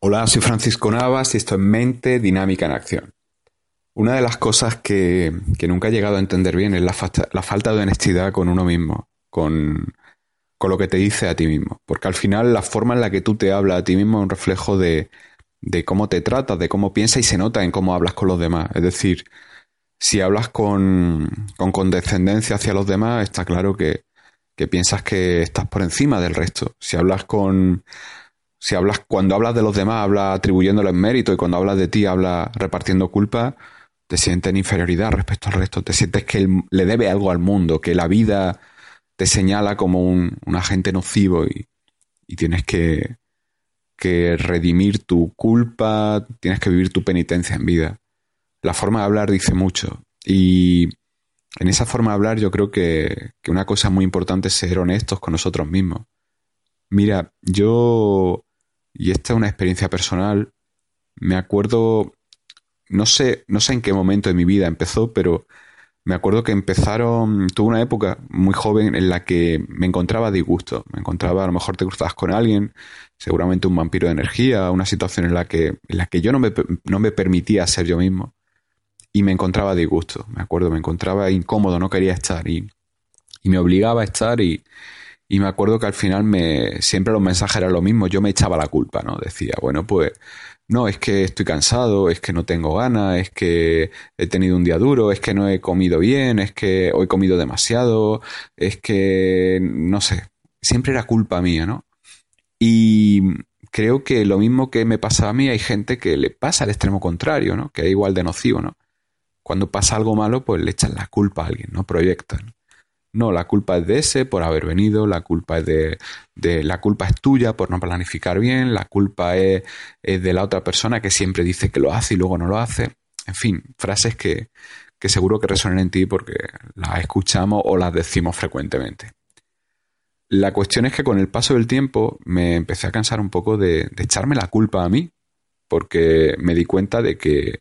Hola, soy Francisco Navas y esto es Mente Dinámica en Acción. Una de las cosas que, que nunca he llegado a entender bien es la, la, falta de honestidad con uno mismo, con, con lo que te dice a ti mismo. Porque al final la forma en la que tú te hablas a ti mismo es un reflejo de, de cómo te tratas, de cómo piensas y se nota en cómo hablas con los demás. Es decir, si hablas con, con condescendencia hacia los demás, está claro que, que piensas que estás por encima del resto. Si hablas con si hablas, cuando hablas de los demás, hablas atribuyéndoles mérito y cuando hablas de ti, hablas repartiendo culpa, te sientes en inferioridad respecto al resto. Te sientes que le debe algo al mundo, que la vida te señala como un, agente nocivo y, y tienes que, que redimir tu culpa, tienes que vivir tu penitencia en vida. La forma de hablar dice mucho. Y en esa forma de hablar yo creo que, que una cosa muy importante es ser honestos con nosotros mismos. Mira, yo, y esta es una experiencia personal, me acuerdo, no sé, no sé en qué momento de mi vida empezó, pero me acuerdo que empezaron, tuve una época muy joven en la que me encontraba disgusto. Me encontraba, a lo mejor te cruzabas con alguien, seguramente un vampiro de energía, una situación en la que, en la que yo no me, no me permitía ser yo mismo. Y me encontraba disgusto, me acuerdo, me encontraba incómodo, no quería estar y, y me obligaba a estar y, y me acuerdo que al final me, siempre los mensajes eran lo mismo, yo me echaba la culpa, ¿no? Decía, bueno, pues no, es que estoy cansado, es que no tengo ganas, es que he tenido un día duro, es que no he comido bien, es que hoy he comido demasiado, es que, no sé, siempre era culpa mía, ¿no? Y creo que lo mismo que me pasa a mí, hay gente que le pasa al extremo contrario, ¿no? Que es igual de nocivo, ¿no? Cuando pasa algo malo, pues le echan la culpa a alguien, ¿no? Proyectan. No, la culpa es de ese por haber venido, la culpa es de, de la culpa es tuya por no planificar bien, la culpa es, de la otra persona que siempre dice que lo hace y luego no lo hace. En fin, frases que, que seguro que resuenan en ti porque las escuchamos o las decimos frecuentemente. La cuestión es que con el paso del tiempo me empecé a cansar un poco de, de, echarme la culpa a mí, porque me di cuenta de que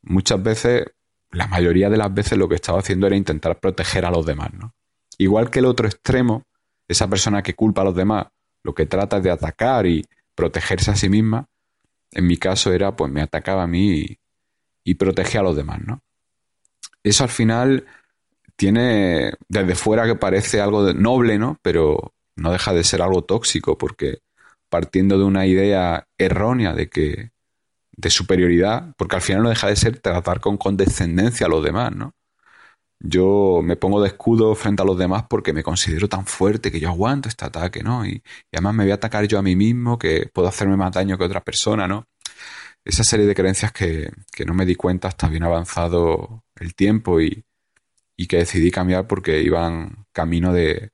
muchas veces, la mayoría de las veces lo que estaba haciendo era intentar proteger a los demás, ¿no? Igual que el otro extremo, esa persona que culpa a los demás, lo que trata es de atacar y protegerse a sí misma, en mi caso era, pues me atacaba a mí y, y protegía a los demás, ¿no? Eso al final tiene, desde fuera que parece algo noble, ¿no? Pero no deja de ser algo tóxico, porque partiendo de una idea errónea de que de superioridad, porque al final no deja de ser tratar con condescendencia a los demás, ¿no? Yo me pongo de escudo frente a los demás porque me considero tan fuerte que yo aguanto este ataque, ¿no? Y, además me voy a atacar yo a mí mismo, que puedo hacerme más daño que otra persona, ¿no? Esa serie de creencias que, que no me di cuenta hasta bien avanzado el tiempo y, y que decidí cambiar porque iban camino de,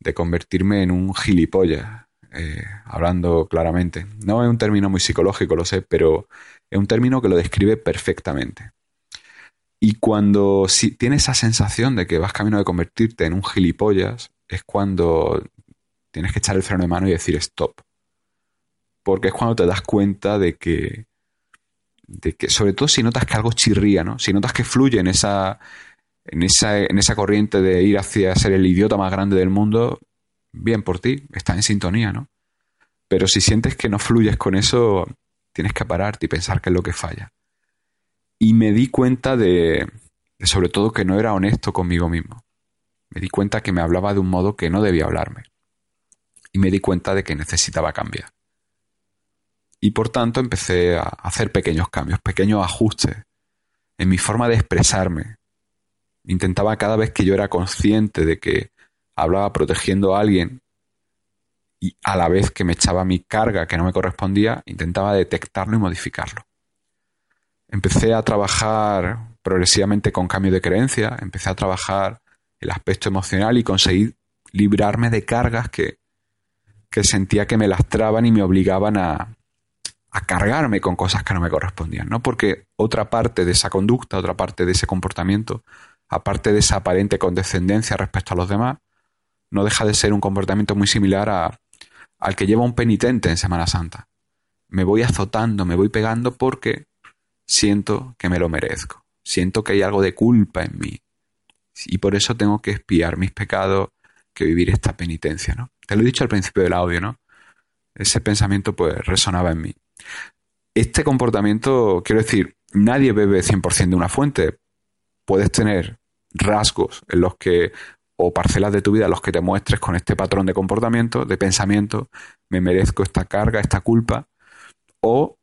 de convertirme en un gilipollas, eh, hablando claramente. No es un término muy psicológico, lo sé, pero es un término que lo describe perfectamente. Y cuando si, tienes esa sensación de que vas camino de convertirte en un gilipollas, es cuando tienes que echar el freno de mano y decir stop. Porque es cuando te das cuenta de que, de que sobre todo si notas que algo chirría, ¿no? Si notas que fluye en esa, en esa, en esa corriente de ir hacia ser el idiota más grande del mundo, bien por ti, está en sintonía, ¿no? Pero si sientes que no fluyes con eso, tienes que pararte y pensar qué es lo que falla y me di cuenta de, sobre todo que no era honesto conmigo mismo. Me di cuenta que me hablaba de un modo que no debía hablarme. Y me di cuenta de que necesitaba cambiar. Y por tanto empecé a hacer pequeños cambios, pequeños ajustes en mi forma de expresarme. Intentaba cada vez que yo era consciente de que hablaba protegiendo a alguien y a la vez que me echaba mi carga que no me correspondía, intentaba detectarlo y modificarlo empecé a trabajar progresivamente con cambio de creencia, empecé a trabajar el aspecto emocional y conseguí librarme de cargas que, que sentía que me lastraban y me obligaban a, a cargarme con cosas que no me correspondían, ¿no? Porque otra parte de esa conducta, otra parte de ese comportamiento, aparte de esa aparente condescendencia respecto a los demás, no deja de ser un comportamiento muy similar a, al que lleva un penitente en Semana Santa. Me voy azotando, me voy pegando porque siento que me lo merezco, siento que hay algo de culpa en mí y por eso tengo que espiar mis pecados, que vivir esta penitencia, ¿no? Te lo he dicho al principio del audio, ¿no? Ese pensamiento pues resonaba en mí. Este comportamiento, quiero decir, nadie bebe 100% de una fuente. Puedes tener rasgos en los que, o parcelas de tu vida en los que te muestres con este patrón de comportamiento, de pensamiento, me merezco esta carga, esta culpa, o,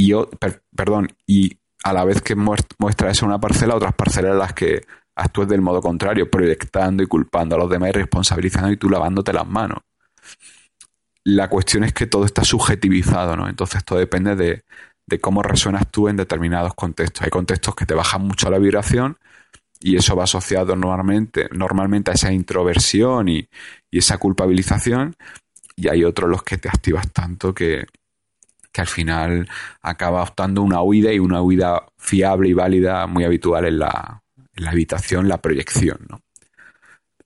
y yo, perdón, y a la vez que muestra eso una parcela, otras parcelas en las que actúes del modo contrario, proyectando y culpando a los demás y responsabilizando y tú lavándote las manos la cuestión es que todo está subjetivizado, ¿no? Entonces todo depende de, cómo resuenas tú en determinados contextos. Hay contextos que te bajan mucho la vibración y eso va asociado normalmente, normalmente a esa introversión y, esa culpabilización y hay otros los que te activas tanto que, que al final acaba optando una huida y una huida fiable y válida muy habitual en la, en la habitación, la proyección, ¿no?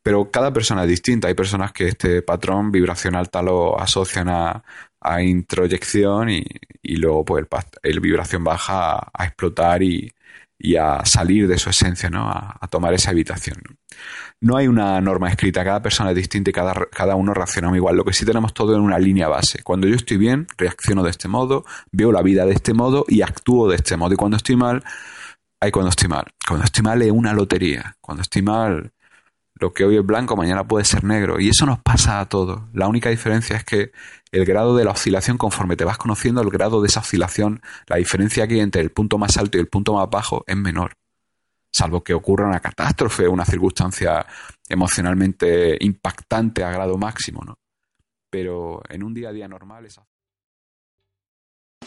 Pero cada persona es distinta. Hay personas que este patrón vibracional tal lo asocian a, introyección y, luego pues el, vibración baja a, explotar y, a salir de su esencia, ¿no? A, tomar esa habitación. ¿No? hay una norma escrita, cada persona es distinta y cada, cada uno reacciona igual. Lo que sí tenemos todo en una línea base. Cuando yo estoy bien, reacciono de este modo, veo la vida de este modo y actúo de este modo. Y cuando estoy mal, hay cuando estoy mal. Cuando estoy mal es una lotería. Cuando estoy mal lo que hoy es blanco mañana puede ser negro. Y eso nos pasa a todos. La única diferencia es que el grado de la oscilación, conforme te vas conociendo, el grado de esa oscilación, la diferencia que hay entre el punto más alto y el punto más bajo es menor. Salvo que ocurra una catástrofe, una circunstancia emocionalmente impactante a grado máximo, ¿no? Pero en un día a día normal esa...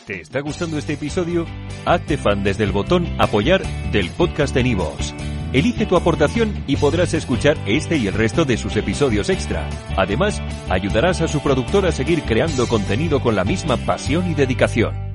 ¿Te está gustando este episodio? Hazte fan desde el botón apoyar del podcast de Nivos. Elige tu aportación y podrás escuchar este y el resto de sus episodios extra. Además, ayudarás a su productor a seguir creando contenido con la misma pasión y dedicación.